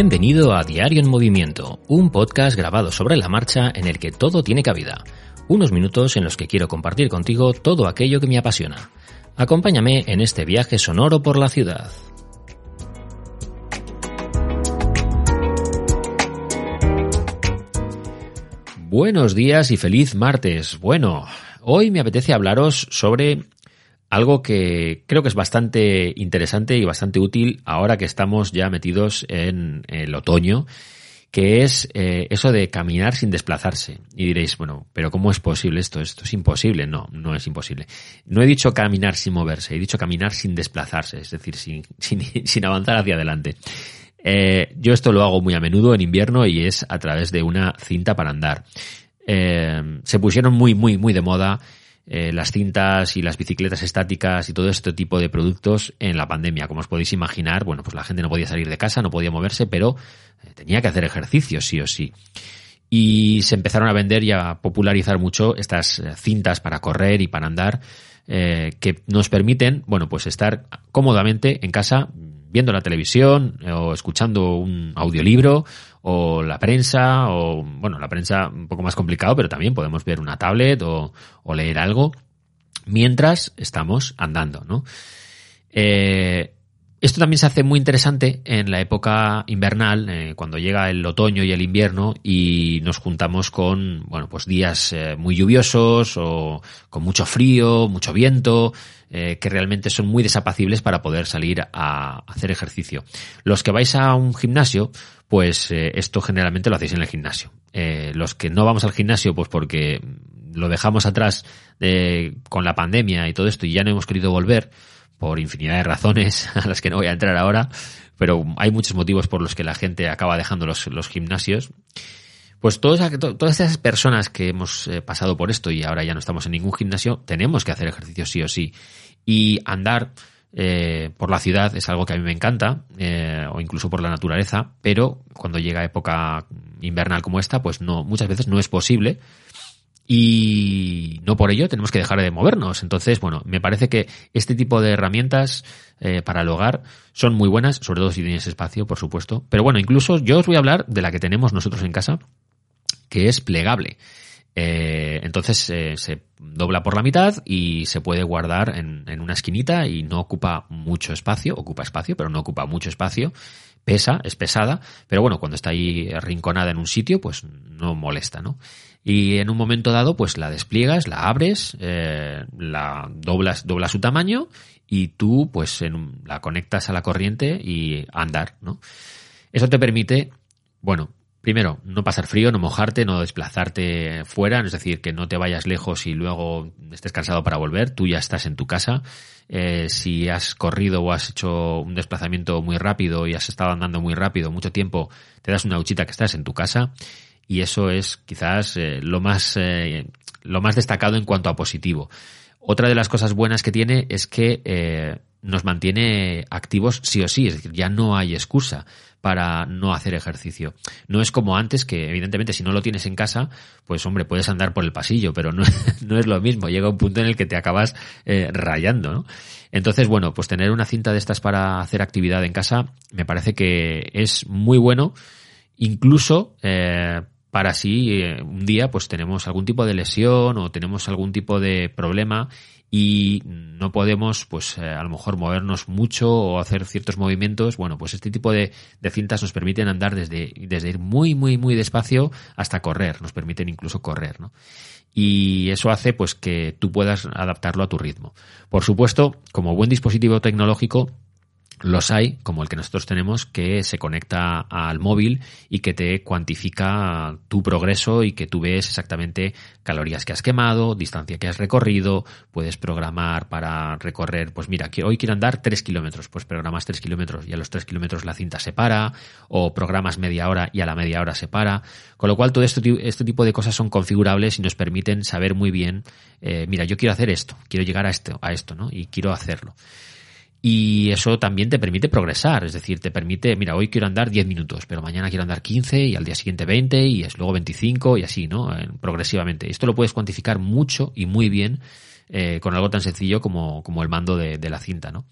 Bienvenido a Diario en Movimiento, un podcast grabado sobre la marcha en el que todo tiene cabida. Unos minutos en los que quiero compartir contigo todo aquello que me apasiona. Acompáñame en este viaje sonoro por la ciudad. Buenos días y feliz martes. Bueno, hoy me apetece hablaros sobre algo que creo que es bastante interesante y bastante útil ahora que estamos ya metidos en el otoño, que es eh, eso de caminar sin desplazarse. Y diréis, bueno, pero ¿cómo es posible esto? Esto es imposible. No, no es imposible. No he dicho caminar sin moverse, he dicho caminar sin desplazarse, es decir, sin, sin, avanzar hacia adelante. Eh, yo esto lo hago muy a menudo en invierno y es a través de una cinta para andar. Eh, se pusieron muy, muy, muy de moda eh, las cintas y las bicicletas estáticas y todo este tipo de productos en la pandemia. Como os podéis imaginar, bueno, pues la gente no podía salir de casa, no podía moverse, pero eh, tenía que hacer ejercicio sí o sí. Y se empezaron a vender y a popularizar mucho estas eh, cintas para correr y para andar que nos permiten, bueno, pues estar cómodamente en casa viendo la televisión o escuchando un audiolibro o la prensa, o bueno, la prensa un poco más complicado, pero también podemos ver una tablet o, leer algo mientras estamos andando, ¿no? Eh, esto también se hace muy interesante en la época invernal, eh, cuando llega el otoño y el invierno y nos juntamos con, bueno, pues días eh, muy lluviosos o con mucho frío, mucho viento, eh, que realmente son muy desapacibles para poder salir a hacer ejercicio. Los que vais a un gimnasio, pues esto generalmente lo hacéis en el gimnasio. los que no vamos al gimnasio, pues porque lo dejamos atrás con la pandemia y todo esto y ya no hemos querido volver, por infinidad de razones a las que no voy a entrar ahora, pero hay muchos motivos por los que la gente acaba dejando los, gimnasios. Pues todas, todas esas personas que hemos eh, pasado por esto y ahora ya no estamos en ningún gimnasio, tenemos que hacer ejercicio sí o sí. Y andar eh, por la ciudad es algo que a mí me encanta, eh, o incluso por la naturaleza, pero cuando llega época invernal como esta, pues no, muchas veces no es posible y no por ello tenemos que dejar de movernos. Entonces, bueno, me parece que este tipo de herramientas eh, para el hogar son muy buenas, sobre todo si tienes espacio, por supuesto. Pero bueno, incluso yo os voy a hablar de la que tenemos nosotros en casa, que es plegable. Eh, entonces eh, se dobla por la mitad y se puede guardar en, en, una esquinita y no ocupa mucho espacio, ocupa espacio, pero no ocupa mucho espacio. Pesa, es pesada, pero bueno, cuando está ahí rinconada en un sitio, pues no molesta, ¿no? y en un momento dado pues la despliegas, la abres, eh, la doblas, dobla su tamaño y tú pues en, la conectas a la corriente y andar, ¿no? Eso te permite, bueno, primero, no pasar frío, no mojarte, no desplazarte fuera, es decir, que no te vayas lejos y luego estés cansado para volver, tú ya estás en tu casa. Eh, si has corrido o has hecho un desplazamiento muy rápido y has estado andando muy rápido mucho tiempo, te das una duchita que estás en tu casa y eso es quizás eh, lo más eh, lo más destacado en cuanto a positivo. Otra de las cosas buenas que tiene es que eh, nos mantiene activos sí o sí, es decir, ya no hay excusa para no hacer ejercicio. No es como antes que, evidentemente, si no lo tienes en casa, pues hombre, puedes andar por el pasillo, pero no, es lo mismo. Llega un punto en el que te acabas rayando, ¿no? Entonces, bueno, pues tener una cinta de estas para hacer actividad en casa me parece que es muy bueno, incluso eh, para si eh, un día pues tenemos algún tipo de lesión o tenemos algún tipo de problema y no podemos pues eh, a lo mejor movernos mucho o hacer ciertos movimientos bueno pues este tipo de, de, cintas nos permiten andar desde desde ir muy muy muy despacio hasta correr nos permiten incluso correr ¿no? y eso hace pues que tú puedas adaptarlo a tu ritmo por supuesto como buen dispositivo tecnológico los hay, como el que nosotros tenemos, que se conecta al móvil y que te cuantifica tu progreso y que tú ves exactamente calorías que has quemado, distancia que has recorrido, puedes programar para recorrer, pues mira, que hoy quiero andar 3 kilómetros, pues programas 3 kilómetros y a los 3 kilómetros la cinta se para, o programas media hora y a la media hora se para, con lo cual todo esto, este tipo de cosas son configurables y nos permiten saber muy bien, eh, mira, yo quiero hacer esto, quiero llegar a esto, a esto, ¿no? Y quiero hacerlo. Y eso también te permite progresar, es decir, te permite, mira, hoy quiero andar 10 minutos, pero mañana quiero andar 15 y al día siguiente 20 y es luego 25 y así, ¿no? Eh, progresivamente. Esto lo puedes cuantificar mucho y muy bien eh, con algo tan sencillo como, como el mando de, de, la cinta, ¿no?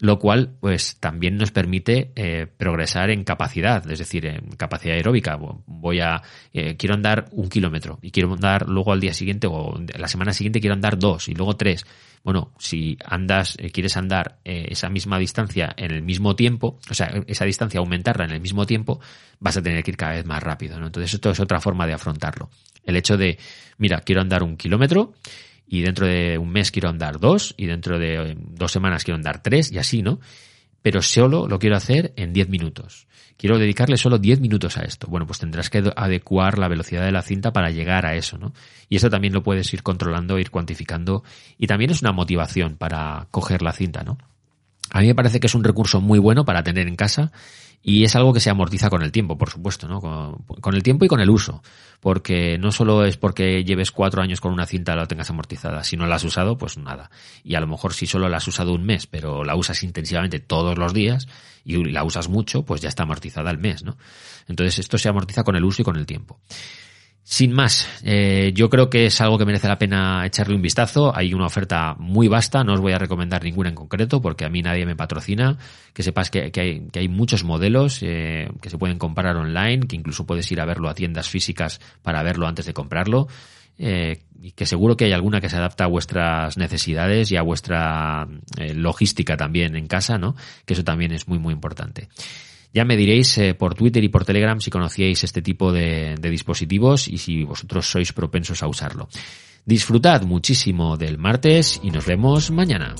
Lo cual pues también nos permite eh, progresar en capacidad, es decir, en capacidad aeróbica. Voy a eh, quiero andar un kilómetro y quiero andar luego al día siguiente o la semana siguiente quiero andar dos y luego tres. Bueno, si andas, eh, quieres andar esa misma distancia en el mismo tiempo, o sea, esa distancia aumentarla en el mismo tiempo, vas a tener que ir cada vez más rápido. ¿no? Entonces esto es otra forma de afrontarlo. El hecho de, mira, quiero andar un kilómetro y dentro de un mes quiero andar dos y dentro de dos semanas quiero andar tres y así, ¿no? Pero solo lo quiero hacer en diez minutos. Quiero dedicarle solo diez minutos a esto. Bueno, pues tendrás que adecuar la velocidad de la cinta para llegar a eso, ¿no? Y eso también lo puedes ir controlando, ir cuantificando y también es una motivación para coger la cinta, ¿no? A mí me parece que es un recurso muy bueno para tener en casa y es algo que se amortiza con el tiempo, por supuesto, ¿no? Con, el tiempo y con el uso. Porque no solo es porque lleves cuatro años con una cinta la tengas amortizada. Si no la has usado, pues nada. Y a lo mejor si solo la has usado un mes, pero la usas intensivamente todos los días y la usas mucho, pues ya está amortizada el mes, ¿no? Entonces esto se amortiza con el uso y con el tiempo. Sin más, eh, yo creo que es algo que merece la pena echarle un vistazo. Hay una oferta muy vasta, no os voy a recomendar ninguna en concreto porque a mí nadie me patrocina. Que sepas que, hay, muchos modelos eh, que se pueden comprar online, que incluso puedes ir a verlo a tiendas físicas para verlo antes de comprarlo. Eh, y que seguro que hay alguna que se adapta a vuestras necesidades y a vuestra logística también en casa, ¿no? Que eso también es muy, muy importante. Ya me diréis eh, por Twitter y por Telegram si conocíais este tipo de, de dispositivos y si vosotros sois propensos a usarlo. Disfrutad muchísimo del martes y nos vemos mañana.